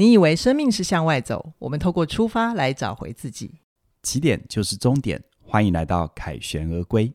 你以为生命是向外走，我们透过出发来找回自己。起点就是终点，欢迎来到凯旋而归。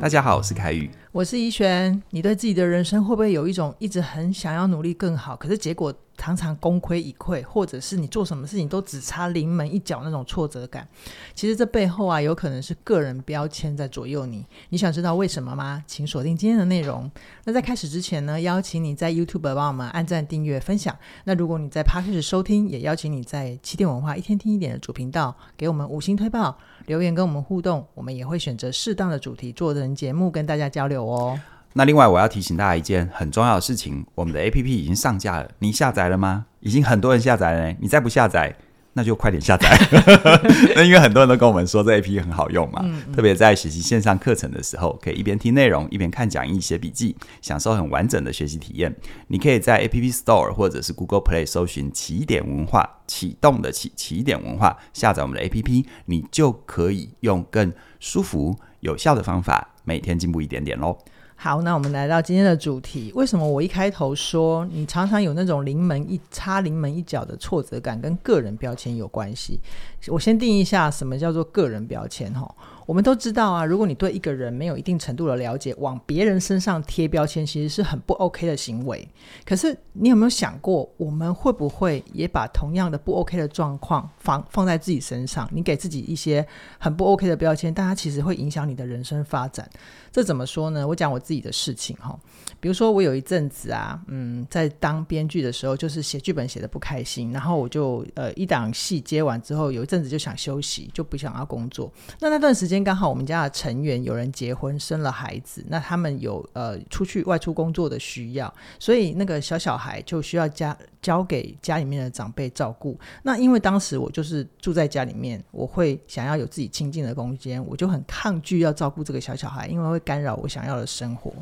大家好，我是凯宇，我是怡璇。你对自己的人生会不会有一种一直很想要努力更好，可是结果常常功亏一篑，或者是你做什么事情都只差临门一脚那种挫折感？其实这背后啊，有可能是个人标签在左右你。你想知道为什么吗？请锁定今天的内容。那在开始之前呢，邀请你在 YouTube 帮我们按赞、订阅、分享。那如果你在 Podcast 收听，也邀请你在起点文化一天听一点的主频道给我们五星推爆，留言跟我们互动。我们也会选择适当的主题做人节目跟大家交流哦。那另外，我要提醒大家一件很重要的事情：我们的 APP 已经上架了，你下载了吗？已经很多人下载了，你再不下载，那就快点下载。那因为很多人都跟我们说这 APP 很好用嘛，嗯嗯、特别在学习线上课程的时候，可以一边听内容一边看讲义、写笔记，享受很完整的学习体验。你可以在 APP Store 或者是 Google Play 搜寻“起点文化”，启动的起起点文化，下载我们的 APP，你就可以用更舒服、有效的方法，每天进步一点点喽。好，那我们来到今天的主题。为什么我一开头说你常常有那种临门一插临门一脚的挫折感，跟个人标签有关系？我先定一下什么叫做个人标签哈。我们都知道啊，如果你对一个人没有一定程度的了解，往别人身上贴标签，其实是很不 OK 的行为。可是，你有没有想过，我们会不会也把同样的不 OK 的状况放放在自己身上？你给自己一些很不 OK 的标签，但它其实会影响你的人生发展。这怎么说呢？我讲我自己的事情哈。比如说，我有一阵子啊，嗯，在当编剧的时候，就是写剧本写的不开心，然后我就呃一档戏接完之后，有一阵子就想休息，就不想要工作。那那段时间刚好我们家的成员有人结婚生了孩子，那他们有呃出去外出工作的需要，所以那个小小孩就需要家交给家里面的长辈照顾。那因为当时我就是住在家里面，我会想要有自己清静的空间，我就很抗拒要照顾这个小小孩，因为会干扰我想要的生活。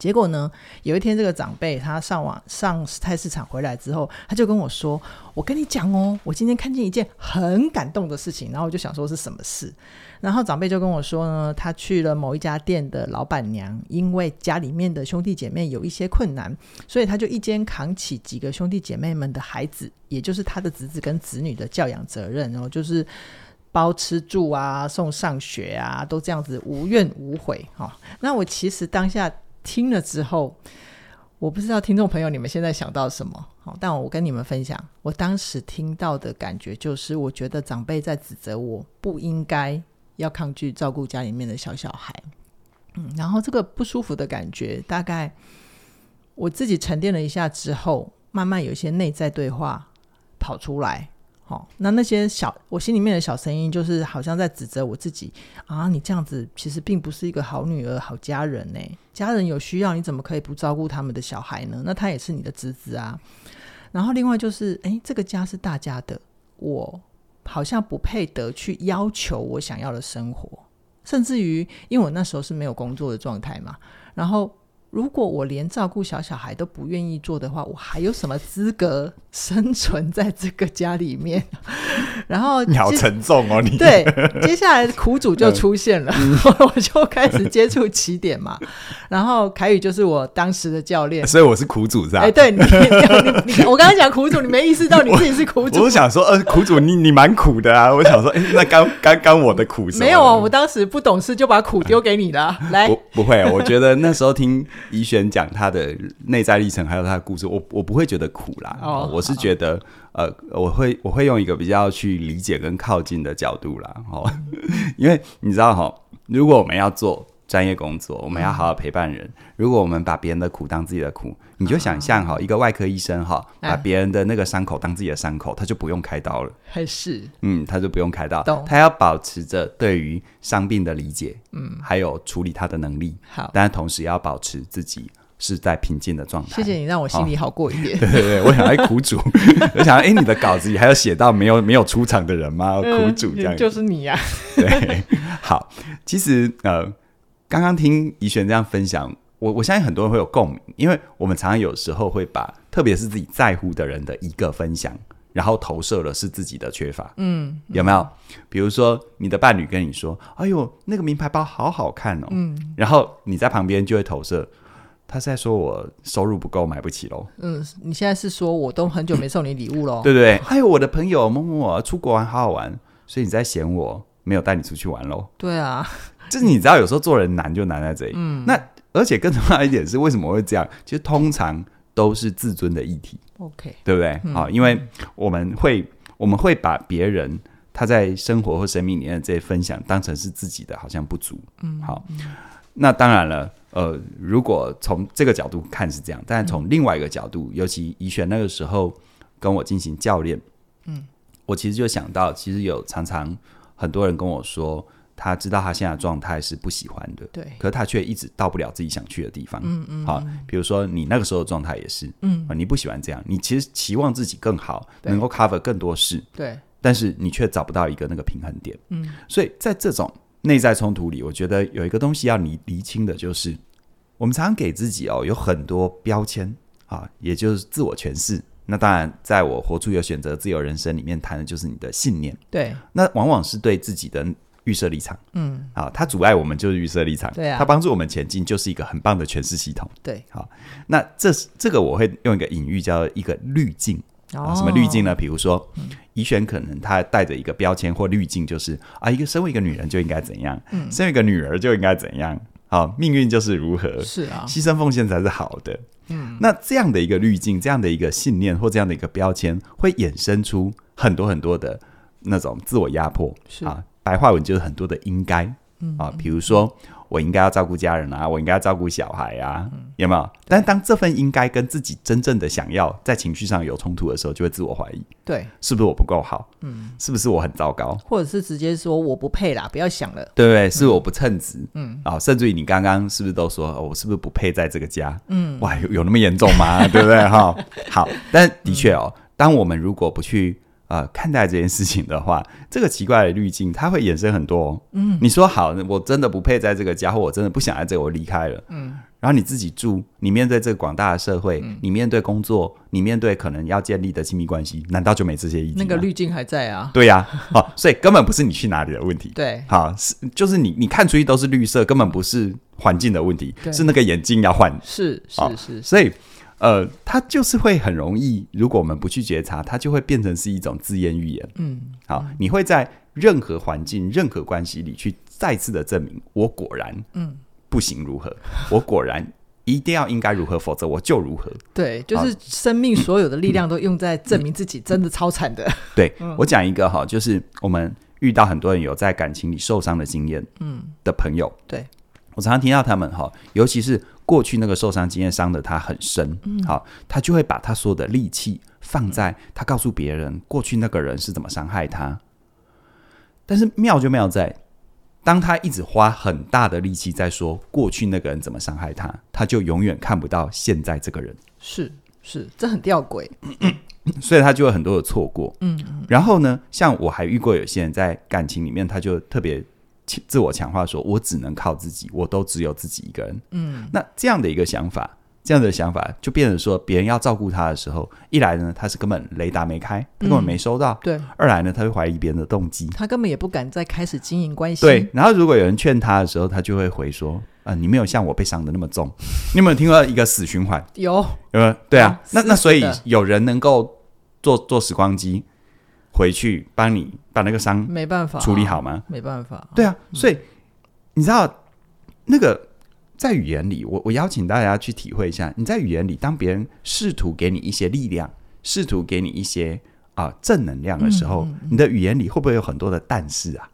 结果呢，有一天这个长辈他上网上菜市场回来之后，他就跟我说：“我跟你讲哦，我今天看见一件很感动的事情。”然后我就想说是什么事？然后长辈就跟我说呢，他去了某一家店的老板娘，因为家里面的兄弟姐妹有一些困难，所以他就一肩扛起几个兄弟姐妹们的孩子，也就是他的侄子跟侄女的教养责任，然后就是包吃住啊，送上学啊，都这样子无怨无悔哈、那我其实当下。听了之后，我不知道听众朋友你们现在想到什么，好，但我跟你们分享，我当时听到的感觉就是，我觉得长辈在指责我不应该要抗拒照顾家里面的小小孩，嗯，然后这个不舒服的感觉，大概我自己沉淀了一下之后，慢慢有一些内在对话跑出来。哦，那那些小我心里面的小声音，就是好像在指责我自己啊！你这样子其实并不是一个好女儿、好家人呢。家人有需要，你怎么可以不照顾他们的小孩呢？那他也是你的侄子啊。然后另外就是，诶，这个家是大家的，我好像不配得去要求我想要的生活，甚至于，因为我那时候是没有工作的状态嘛，然后。如果我连照顾小小孩都不愿意做的话，我还有什么资格生存在这个家里面？然后你好沉重哦，你对，接下来苦主就出现了，嗯、我就开始接触起点嘛。然后凯宇就是我当时的教练，所以我是苦主是吧？哎，对你，你，你，我刚才讲苦主，你没意识到你自己是苦主。我，我想说，呃，苦主你你蛮苦的啊。我想说，哎，那刚刚刚我的苦？没有啊，我当时不懂事就把苦丢给你了。来，不不会，我觉得那时候听。怡璇讲他的内在历程，还有他的故事，我我不会觉得苦啦。哦，我是觉得，呃，我会我会用一个比较去理解跟靠近的角度啦。哦，因为你知道哈，如果我们要做。专业工作，我们要好好陪伴人。嗯、如果我们把别人的苦当自己的苦，你就想象哈，一个外科医生哈，把别人的那个伤口当自己的伤口，他就不用开刀了。还是，嗯，他就不用开刀。懂他要保持着对于伤病的理解，嗯，还有处理他的能力。好，但同时要保持自己是在平静的状态。谢谢你，让我心里好过一点。对对对，我想来苦主，我想，哎、欸，你的稿子里还有写到没有没有出场的人吗？嗯、苦主这样，就是你呀、啊。对，好，其实呃。刚刚听怡璇这样分享，我我相信很多人会有共鸣，因为我们常常有时候会把，特别是自己在乎的人的一个分享，然后投射了是自己的缺乏，嗯，有没有？比如说你的伴侣跟你说：“哎呦，那个名牌包好好看哦。”嗯，然后你在旁边就会投射。他是在说我收入不够，买不起喽。嗯，你现在是说我都很久没送你礼物喽？对不对？还有我的朋友某某某出国玩好好玩，所以你在嫌我没有带你出去玩喽？对啊，就是你知道有时候做人难就难在这里。嗯，那而且更重要一点是，为什么会这样？其实通常都是自尊的议题。OK，对不对？好、嗯，因为我们会我们会把别人他在生活或生命里面的这些分享当成是自己的，好像不足。嗯，好，那当然了。呃，如果从这个角度看是这样，但从另外一个角度，嗯、尤其怡璇那个时候跟我进行教练，嗯，我其实就想到，其实有常常很多人跟我说，他知道他现在的状态是不喜欢的，对，可是他却一直到不了自己想去的地方，嗯嗯，好，比如说你那个时候的状态也是，嗯，你不喜欢这样，你其实期望自己更好，能够 cover 更多事，对，但是你却找不到一个那个平衡点，嗯，所以在这种。内在冲突里，我觉得有一个东西要你厘清的，就是我们常常给自己哦有很多标签啊，也就是自我诠释。那当然，在我活出有选择自由人生里面谈的就是你的信念。对，那往往是对自己的预设立场。嗯，啊，它阻碍我们就是预设立场。对啊，它帮助我们前进就是一个很棒的诠释系统。对，好，那这是这个我会用一个隐喻叫一个滤镜。啊，什么滤镜呢？比如说，怡璇可能她带着一个标签或滤镜，就是啊，一个身为一个女人就应该怎样，嗯，身为一个女儿就应该怎样，好，啊，命运就是如何，是啊，牺牲奉献才是好的，嗯，那这样的一个滤镜，这样的一个信念或这样的一个标签，会衍生出很多很多的那种自我压迫，是。啊，白话文就是很多的应该，嗯啊，比如说。我应该要照顾家人啊，我应该要照顾小孩啊，嗯、有没有？但当这份应该跟自己真正的想要在情绪上有冲突的时候，就会自我怀疑。对，是不是我不够好？嗯，是不是我很糟糕？或者是直接说我不配啦，不要想了。对不对？是我不称职。嗯，啊、哦，甚至于你刚刚是不是都说、哦、我是不是不配在这个家？嗯，哇，有有那么严重吗？对不对？哈、哦，好，但的确哦，嗯、当我们如果不去。呃，看待这件事情的话，这个奇怪的滤镜，它会衍生很多、哦。嗯，你说好，我真的不配在这个家，或我真的不想在这，我离开了。嗯，然后你自己住，你面对这个广大的社会，嗯、你面对工作，你面对可能要建立的亲密关系，难道就没这些意义？那个滤镜还在啊？对呀、啊，好、哦，所以根本不是你去哪里的问题。对，好，是就是你你看出去都是绿色，根本不是环境的问题，是那个眼镜要换。是是是，是，所以。呃，它就是会很容易，如果我们不去觉察，它就会变成是一种自言预言。嗯，好，你会在任何环境、任何关系里去再次的证明，我果然嗯不行如何，嗯、我果然一定要应该如何，否则我就如何。对，就是生命所有的力量都用在证明自己真的超惨的。对，我讲一个哈，就是我们遇到很多人有在感情里受伤的经验，嗯的朋友，嗯、对我常常听到他们哈，尤其是。过去那个受伤经验伤的他很深，嗯，好，他就会把他所有的力气放在他告诉别人过去那个人是怎么伤害他。但是妙就妙在，当他一直花很大的力气在说过去那个人怎么伤害他，他就永远看不到现在这个人。是是，这很吊诡，所以他就有很多的错过。嗯，然后呢，像我还遇过有些人在感情里面，他就特别。自我强化说：“我只能靠自己，我都只有自己一个人。”嗯，那这样的一个想法，这样的想法就变成说，别人要照顾他的时候，一来呢，他是根本雷达没开，他根本没收到；对，二来呢，他会怀疑别人的动机，他根本也不敢再开始经营关系。对，然后如果有人劝他的时候，他就会回说：“啊，你没有像我被伤的那么重。”你有没有听过一个死循环？有，有没有？对啊，那那所以有人能够做做时光机。回去帮你把那个伤没办法处理好吗？没办法。对啊，所以、嗯、你知道那个在语言里，我我邀请大家去体会一下。你在语言里，当别人试图给你一些力量，试图给你一些啊、呃、正能量的时候，嗯嗯嗯、你的语言里会不会有很多的但是啊？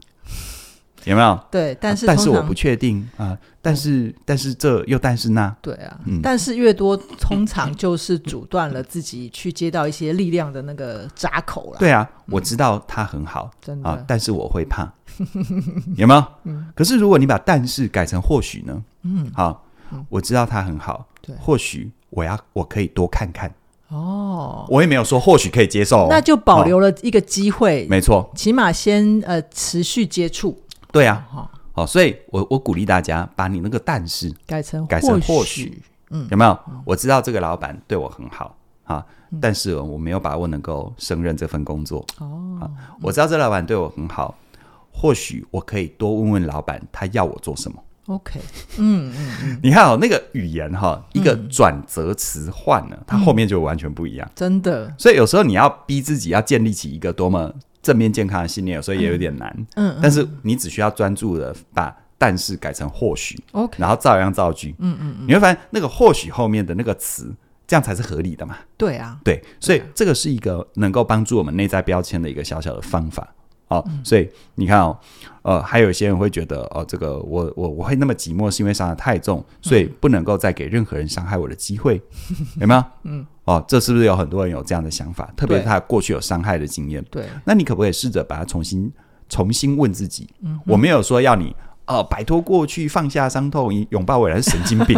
有没有？对，但是、啊、但是我不确定啊。但是但是这又但是那？对啊，嗯、但是越多，通常就是阻断了自己去接到一些力量的那个闸口了。对啊，我知道他很好，真的啊，但是我会怕，有没有？嗯、可是如果你把但是改成或许呢？嗯，好，我知道他很好，对，或许我要我可以多看看。哦，我也没有说或许可以接受，那就保留了一个机会。没错，起码先呃持续接触。对啊，好、哦，所以我我鼓励大家把你那个但是改成改成或许，嗯，有没有？嗯、我知道这个老板对我很好啊，嗯、但是我没有把握能够胜任这份工作。哦、啊，我知道这老板对我很好，或许我可以多问问老板他要我做什么。OK，嗯嗯嗯，你看哦，那个语言哈，一个转折词换了，它后面就完全不一样，真的。所以有时候你要逼自己要建立起一个多么正面健康的信念，所以也有点难。嗯，但是你只需要专注的把但是改成或许，OK，然后照样造句。嗯嗯嗯，你会发现那个或许后面的那个词，这样才是合理的嘛？对啊，对，所以这个是一个能够帮助我们内在标签的一个小小的方法。哦，所以你看哦，呃，还有一些人会觉得，哦，这个我我我会那么寂寞，是因为伤得太重，所以不能够再给任何人伤害我的机会，有没有？嗯，哦，这是不是有很多人有这样的想法？特别是他过去有伤害的经验。对，那你可不可以试着把它重新重新问自己？嗯，我没有说要你哦摆脱过去，放下伤痛，拥抱未来是神经病。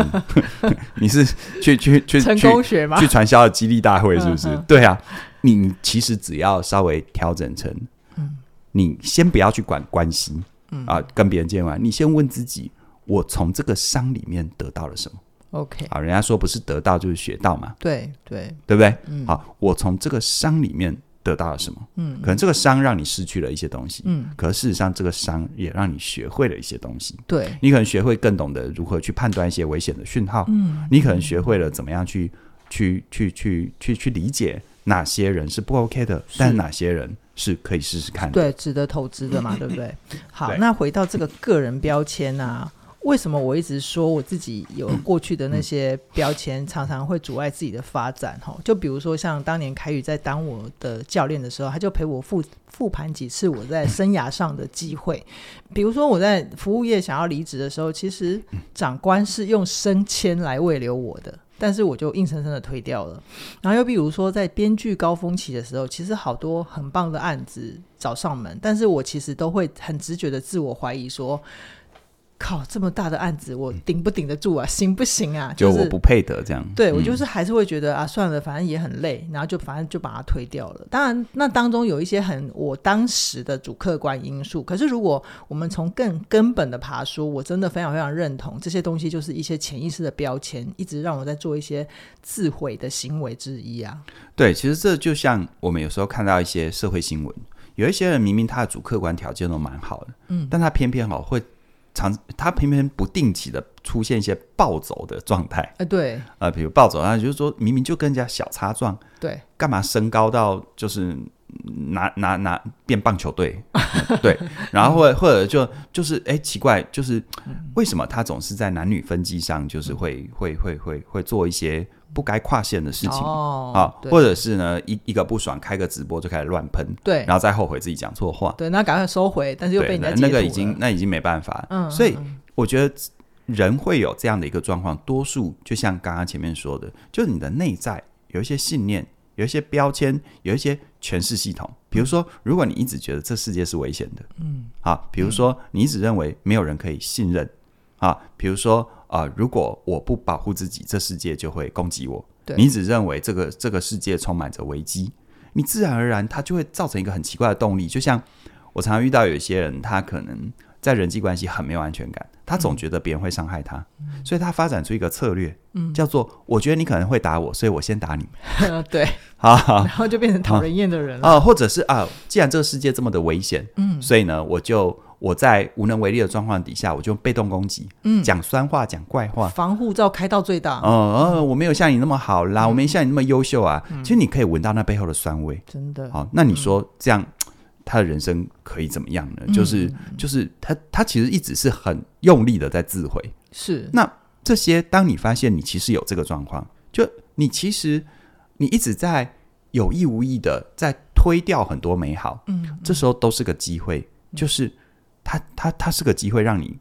你是去去去成功学吗？去传销的激励大会是不是？对啊，你其实只要稍微调整成。你先不要去管关系，嗯。啊，跟别人见完，你先问自己：我从这个伤里面得到了什么？OK，啊，人家说不是得到就是学到嘛，对对，对不对？嗯，好，我从这个伤里面得到了什么？嗯，可能这个伤让你失去了一些东西，嗯，可事实上这个伤也让你学会了一些东西，对，你可能学会更懂得如何去判断一些危险的讯号，嗯，你可能学会了怎么样去去去去去去理解哪些人是不 OK 的，但是哪些人。是可以试试看的，对，值得投资的嘛，对不对？好，那回到这个个人标签啊，为什么我一直说我自己有过去的那些标签，常常会阻碍自己的发展？哈，就比如说像当年凯宇在当我的教练的时候，他就陪我复复盘几次我在生涯上的机会，比如说我在服务业想要离职的时候，其实长官是用升迁来慰留我的。但是我就硬生生的推掉了，然后又比如说在编剧高峰期的时候，其实好多很棒的案子找上门，但是我其实都会很直觉的自我怀疑说。靠，这么大的案子，我顶不顶得住啊？行不行啊？就我不配得这样。对，我就是还是会觉得啊，算了，反正也很累，然后就反正就把它推掉了。当然，那当中有一些很我当时的主客观因素。可是，如果我们从更根本的爬书，我真的非常非常认同这些东西，就是一些潜意识的标签，一直让我在做一些自毁的行为之一啊。对，其实这就像我们有时候看到一些社会新闻，有一些人明明他的主客观条件都蛮好的，嗯，但他偏偏好会。常他偏偏不定期的出现一些暴走的状态，哎、呃，对，呃，比如暴走，然后就是说明明就跟人家小擦撞，对，干嘛升高到就是拿拿拿变棒球队，对，然后或者或者就就是哎奇怪，就是为什么他总是在男女分机上就是会会会会会做一些。不该跨线的事情啊、或者是呢，一一个不爽开个直播就开始乱喷，对，然后再后悔自己讲错话，对，那赶快收回，但是又被人家那个已经那已经没办法，嗯，所以我觉得人会有这样的一个状况，多数就像刚刚前面说的，就是你的内在有一些信念，有一些标签，有一些诠释系统。比如说，如果你一直觉得这世界是危险的，嗯，啊，比如说你一直认为没有人可以信任，啊，比如说。啊、呃！如果我不保护自己，这世界就会攻击我。对，你只认为这个这个世界充满着危机，你自然而然它就会造成一个很奇怪的动力。就像我常常遇到有一些人，他可能在人际关系很没有安全感，他总觉得别人会伤害他，嗯、所以他发展出一个策略，嗯，叫做我觉得你可能会打我，所以我先打你。对，好，好，然后就变成讨人厌的人了。啊、呃，或者是啊，既然这个世界这么的危险，嗯，所以呢，我就。我在无能为力的状况底下，我就被动攻击，嗯，讲酸话，讲怪话，防护罩开到最大。哦、呃呃，我没有像你那么好啦，嗯、我没像你那么优秀啊。嗯、其实你可以闻到那背后的酸味，真的。好，那你说这样，他的人生可以怎么样呢？嗯、就是就是他他其实一直是很用力的在自毁。是。那这些，当你发现你其实有这个状况，就你其实你一直在有意无意的在推掉很多美好，嗯，嗯，这时候都是个机会，就是。他他他是个机会，让你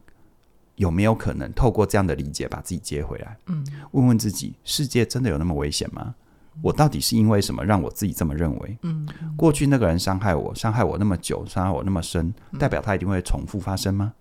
有没有可能透过这样的理解把自己接回来？嗯，问问自己，世界真的有那么危险吗？我到底是因为什么让我自己这么认为？嗯，过去那个人伤害我，伤害我那么久，伤害我那么深，代表他一定会重复发生吗？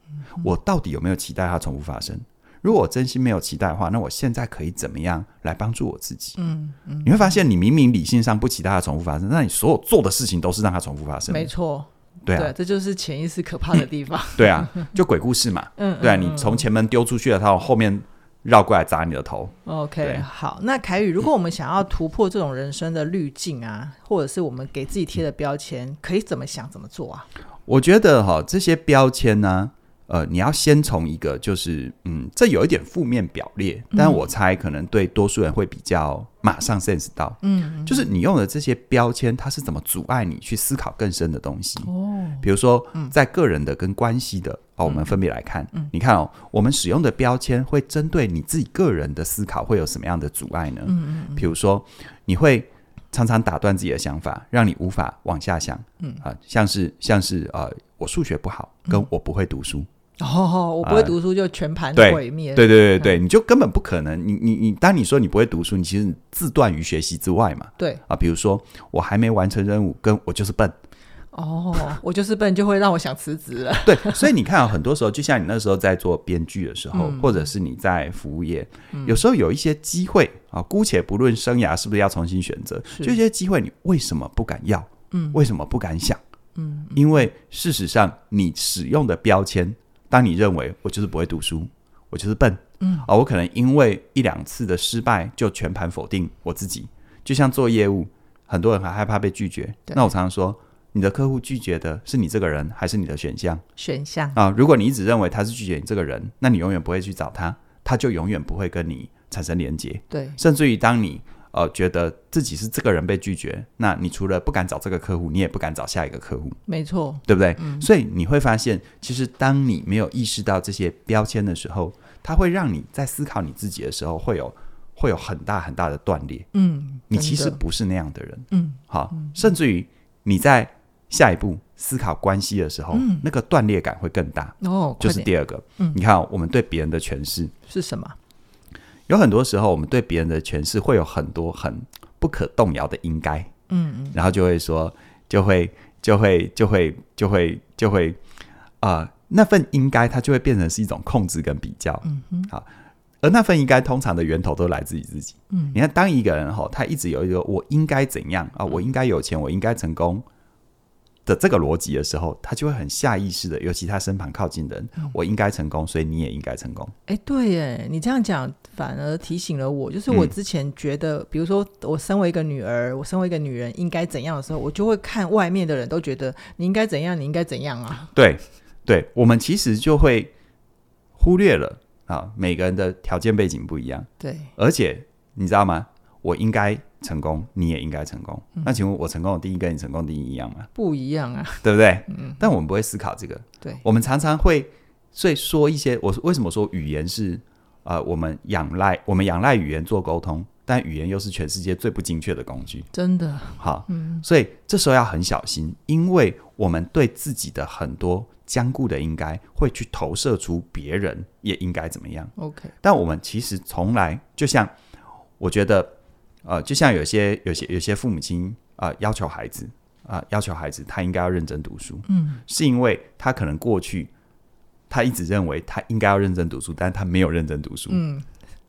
我到底有没有期待他重复发生？如果我真心没有期待的话，那我现在可以怎么样来帮助我自己？嗯嗯，你会发现，你明明理性上不期待他重复发生，那你所有做的事情都是让他重复发生。没错。对啊，对，这就是潜意识可怕的地方。对啊，就鬼故事嘛。嗯，对啊，你从前门丢出去了，他后面绕过来砸你的头。OK，好，那凯宇，如果我们想要突破这种人生的滤镜啊，或者是我们给自己贴的标签，可以怎么想，怎么做啊？我觉得哈，这些标签呢，呃，你要先从一个就是，嗯，这有一点负面表列，但我猜可能对多数人会比较马上 sense 到，嗯，就是你用的这些标签，它是怎么阻碍你去思考更深的东西？哦，比如说在个人的跟关系的，哦，我们分别来看，你看哦，我们使用的标签会针对你自己个人的思考会有什么样的阻碍呢？嗯嗯，比如说你会常常打断自己的想法，让你无法往下想，嗯啊，像是像是呃，我数学不好，跟我不会读书。哦，我不会读书就全盘毁灭。对对对对，你就根本不可能。你你你，当你说你不会读书，你其实自断于学习之外嘛。对啊，比如说我还没完成任务，跟我就是笨。哦，我就是笨，就会让我想辞职了。对，所以你看啊，很多时候，就像你那时候在做编剧的时候，或者是你在服务业，有时候有一些机会啊，姑且不论生涯是不是要重新选择，就一些机会，你为什么不敢要？嗯，为什么不敢想？嗯，因为事实上你使用的标签。当你认为我就是不会读书，我就是笨，嗯，啊，我可能因为一两次的失败就全盘否定我自己。就像做业务，很多人还害怕被拒绝。那我常常说，你的客户拒绝的是你这个人，还是你的选项？选项啊，如果你一直认为他是拒绝你这个人，那你永远不会去找他，他就永远不会跟你产生连接。对，甚至于当你。呃，觉得自己是这个人被拒绝，那你除了不敢找这个客户，你也不敢找下一个客户。没错，对不对？嗯。所以你会发现，其实当你没有意识到这些标签的时候，它会让你在思考你自己的时候，会有会有很大很大的断裂。嗯，你其实不是那样的人。嗯，好，甚至于你在下一步思考关系的时候，嗯，那个断裂感会更大。哦，就是第二个。嗯，你看，我们对别人的诠释是什么？有很多时候，我们对别人的诠释会有很多很不可动摇的应该，嗯嗯，然后就会说，就会就会就会就会就会啊、呃，那份应该它就会变成是一种控制跟比较，嗯哼，好，而那份应该通常的源头都来自于自己，嗯，你看，当一个人哈，他一直有一个我应该怎样？啊，我应该有钱，我应该成功。的这个逻辑的时候，他就会很下意识的，尤其他身旁靠近的人，嗯、我应该成功，所以你也应该成功。哎，对耶，你这样讲反而提醒了我，就是我之前觉得，嗯、比如说我身为一个女儿，我身为一个女人应该怎样的时候，我就会看外面的人都觉得你应该怎样，你应该怎样啊？对，对，我们其实就会忽略了啊，每个人的条件背景不一样。对，而且你知道吗？我应该。成功，你也应该成功。嗯、那请问，我成功的定义跟你成功的定义一样吗？不一样啊，对不对？嗯。但我们不会思考这个。对。我们常常会，所以说一些，我为什么说语言是呃，我们仰赖我们仰赖语言做沟通，但语言又是全世界最不精确的工具。真的。好，嗯。所以这时候要很小心，因为我们对自己的很多坚固的应该，会去投射出别人也应该怎么样。OK。但我们其实从来，就像我觉得。呃，就像有些、有些、有些父母亲啊、呃，要求孩子啊、呃，要求孩子他应该要认真读书，嗯，是因为他可能过去他一直认为他应该要认真读书，但是他没有认真读书，嗯，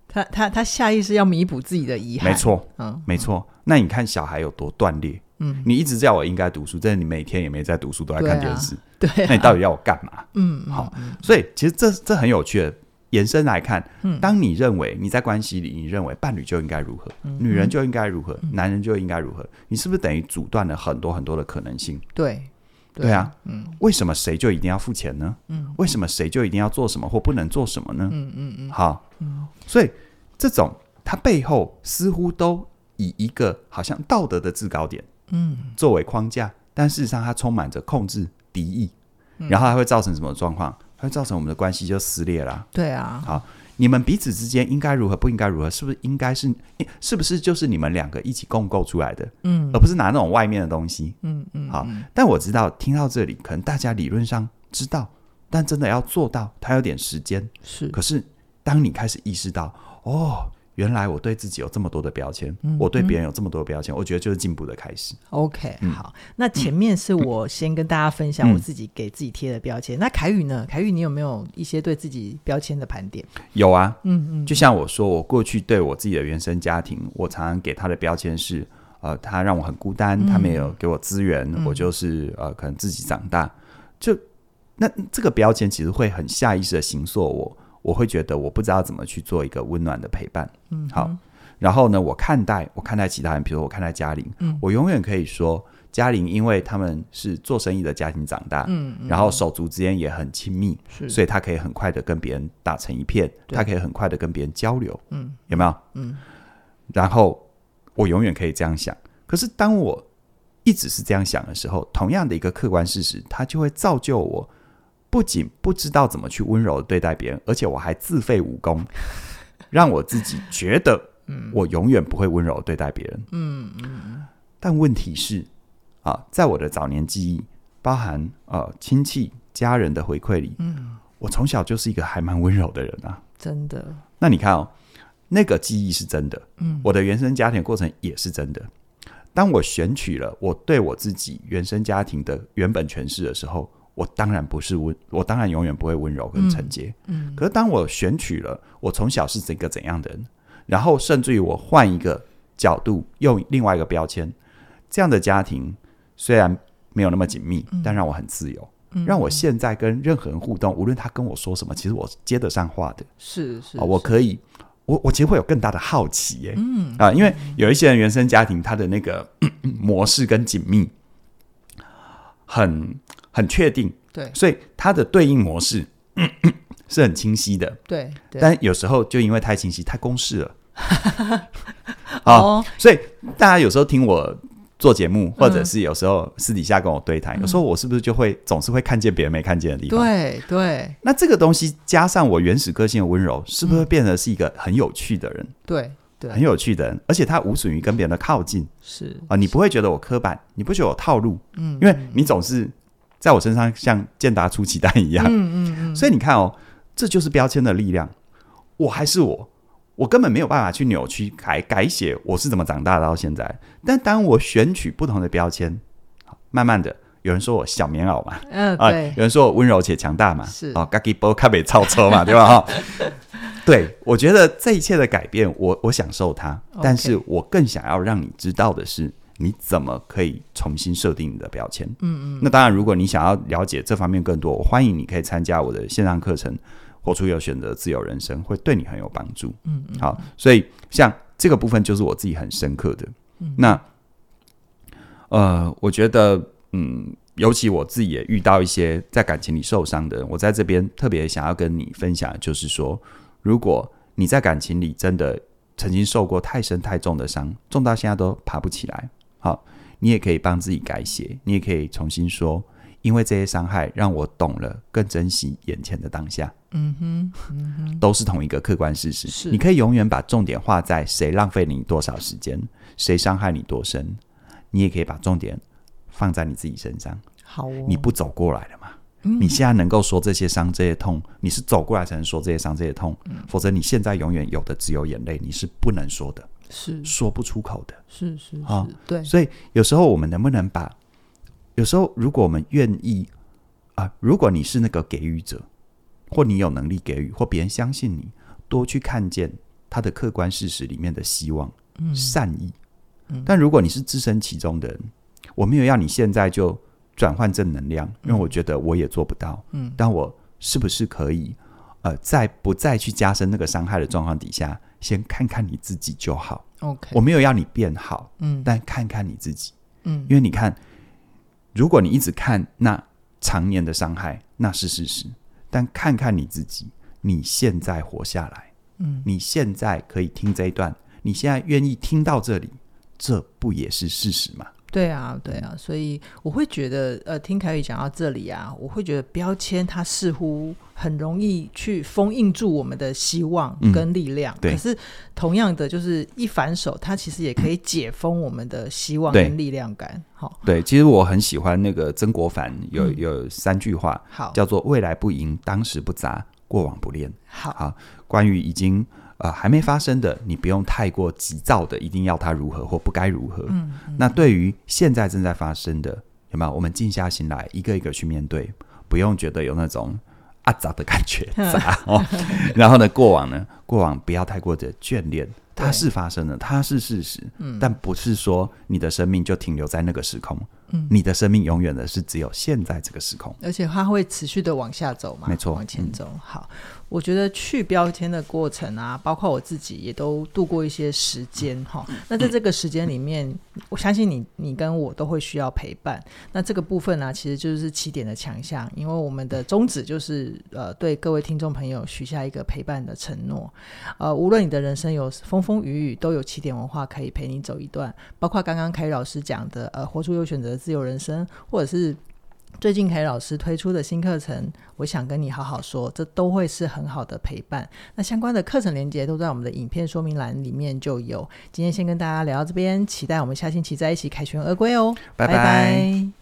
他他他下意识要弥补自己的遗憾，没错，嗯，没错。那你看小孩有多断裂，嗯，你一直叫我应该读书，但是你每天也没在读书，都在看电视，对、啊，对啊、那你到底要我干嘛？嗯，好，所以其实这这很有趣的。延伸来看，当你认为你在关系里，你认为伴侣就应该如何，嗯、女人就应该如何，嗯、男人就应该如何，你是不是等于阻断了很多很多的可能性？对，对，对啊，嗯，为什么谁就一定要付钱呢？嗯，为什么谁就一定要做什么或不能做什么呢？嗯嗯嗯，好，嗯，所以这种它背后似乎都以一个好像道德的制高点，嗯，作为框架，但事实上它充满着控制、敌意，然后还会造成什么状况？会造成我们的关系就撕裂了。对啊，好，你们彼此之间应该如何，不应该如何，是不是应该是，是不是就是你们两个一起共构出来的？嗯，而不是拿那种外面的东西。嗯嗯，好。但我知道，听到这里，可能大家理论上知道，但真的要做到，它有点时间。是，可是当你开始意识到，哦。原来我对自己有这么多的标签，嗯、我对别人有这么多的标签，嗯、我觉得就是进步的开始。OK，、嗯、好，那前面是我先跟大家分享我自己给自己贴的标签。嗯、那凯宇呢？凯宇，你有没有一些对自己标签的盘点？有啊，嗯嗯，就像我说，我过去对我自己的原生家庭，我常常给他的标签是，呃，他让我很孤单，他没有给我资源，嗯、我就是呃，可能自己长大。就那这个标签其实会很下意识的形塑我。我会觉得我不知道怎么去做一个温暖的陪伴，嗯，好，然后呢，我看待我看待其他人，比如说我看待嘉玲，嗯，我永远可以说，嘉玲因为他们是做生意的家庭长大，嗯，嗯然后手足之间也很亲密，是。所以他可以很快的跟别人打成一片，对。他可以很快的跟别人交流，嗯，有没有？嗯，然后我永远可以这样想。可是当我一直是这样想的时候，同样的一个客观事实，它就会造就我不仅不知道怎么去温柔的对待别人，而且我还自废武功，让我自己觉得，我永远不会温柔的对待别人。嗯嗯。但问题是，啊，在我的早年记忆，包含呃亲戚家人的回馈里，嗯，我从小就是一个还蛮温柔的人啊。真的。那你看哦，那个记忆是真的，嗯，我的原生家庭过程也是真的。当我选取了我对我自己原生家庭的原本诠释的时候，我当然不是温，我当然永远不会温柔跟承接。嗯，可是当我选取了我从小是一个怎样的人，然后甚至于我换一个角度，用另外一个标签，这样的家庭虽然没有那么紧密，嗯、但让我很自由，嗯、让我现在跟任何人互动，无论他跟我说什么，其实我接得上话的。是是，啊，我可以。我我其实会有更大的好奇耶、欸，嗯啊，因为有一些人原生家庭他的那个 模式跟紧密很很确定，对，所以它的对应模式 是很清晰的，对，对但有时候就因为太清晰、太公式了，啊，哦、所以大家有时候听我。做节目，或者是有时候私底下跟我对谈，嗯、有时候我是不是就会总是会看见别人没看见的地方？对对。那这个东西加上我原始个性的温柔，是不是变得是一个很有趣的人？对对，很有趣的人，而且他无损于跟别人的靠近。是啊，你不会觉得我刻板，你不觉得我套路？嗯，因为你总是在我身上像健达出奇蛋一样。嗯嗯嗯。所以你看哦，这就是标签的力量。我还是我。我根本没有办法去扭曲、改改写我是怎么长大到现在。但当我选取不同的标签，慢慢的，有人说我小棉袄嘛，嗯、呃，对，有人说我温柔且强大嘛，是哦，嘎吉波卡北超车嘛，对吧？哈，对，我觉得这一切的改变，我我享受它，但是我更想要让你知道的是，你怎么可以重新设定你的标签。嗯嗯。那当然，如果你想要了解这方面更多，我欢迎你可以参加我的线上课程。活出有选择自由人生，会对你很有帮助。嗯嗯，好，所以像这个部分就是我自己很深刻的。嗯，那呃，我觉得，嗯，尤其我自己也遇到一些在感情里受伤的人，我在这边特别想要跟你分享，就是说，如果你在感情里真的曾经受过太深太重的伤，重到现在都爬不起来，好，你也可以帮自己改写，你也可以重新说。因为这些伤害让我懂了，更珍惜眼前的当下。嗯哼，嗯哼，都是同一个客观事实。是，你可以永远把重点画在谁浪费你多少时间，谁伤害你多深。你也可以把重点放在你自己身上。好哦，你不走过来了吗？嗯，你现在能够说这些伤、这些痛，你是走过来才能说这些伤、这些痛。嗯，否则你现在永远有的只有眼泪，你是不能说的，是说不出口的。是是是，啊，对。所以有时候我们能不能把，有时候如果我们愿意。啊，如果你是那个给予者，或你有能力给予，或别人相信你，多去看见他的客观事实里面的希望、嗯、善意。嗯、但如果你是置身其中的人，我没有要你现在就转换正能量，因为我觉得我也做不到。嗯，但我是不是可以，呃，在不再去加深那个伤害的状况底下，先看看你自己就好。OK，我没有要你变好，嗯，但看看你自己，嗯，因为你看，如果你一直看那。常年的伤害那是事实，但看看你自己，你现在活下来，嗯，你现在可以听这一段，你现在愿意听到这里，这不也是事实吗？对啊，对啊，所以我会觉得，呃，听凯宇讲到这里啊，我会觉得标签它似乎很容易去封印住我们的希望跟力量，嗯、对。可是同样的，就是一反手，它其实也可以解封我们的希望跟力量感。好，对，其实我很喜欢那个曾国藩有有三句话，好，叫做“未来不迎，当时不杂，过往不恋”。好，好，关于已经。呃，还没发生的，你不用太过急躁的，一定要它如何或不该如何。嗯，嗯，那对于现在正在发生的，有没有？我们静下心来，一个一个去面对，不用觉得有那种阿杂的感觉杂 哦。然后呢，过往呢，过往不要太过的眷恋，它是发生的，它是事实。嗯，但不是说你的生命就停留在那个时空，嗯，你的生命永远的是只有现在这个时空，而且它会持续的往下走嘛，没错，往前走。嗯、好，我觉得去标签的过程啊，包括我自己也都度过一些时间哈、那在这个时间里面、我相信你，你跟我都会需要陪伴。那这个部分呢、其实就是起点的强项，因为我们的宗旨就是呃，对各位听众朋友许下一个陪伴的承诺。呃，无论你的人生有风风雨雨，都有起点文化可以陪你走一段。包括刚刚凯宇老师讲的，呃，活出有选择的自由人生，或者是最近凯老师推出的新课程，我想跟你好好说，这都会是很好的陪伴。那相关的课程连接都在我们的影片说明栏里面就有。今天先跟大家聊到这边，期待我们下星期再一起凯旋而归哦，拜拜。拜拜。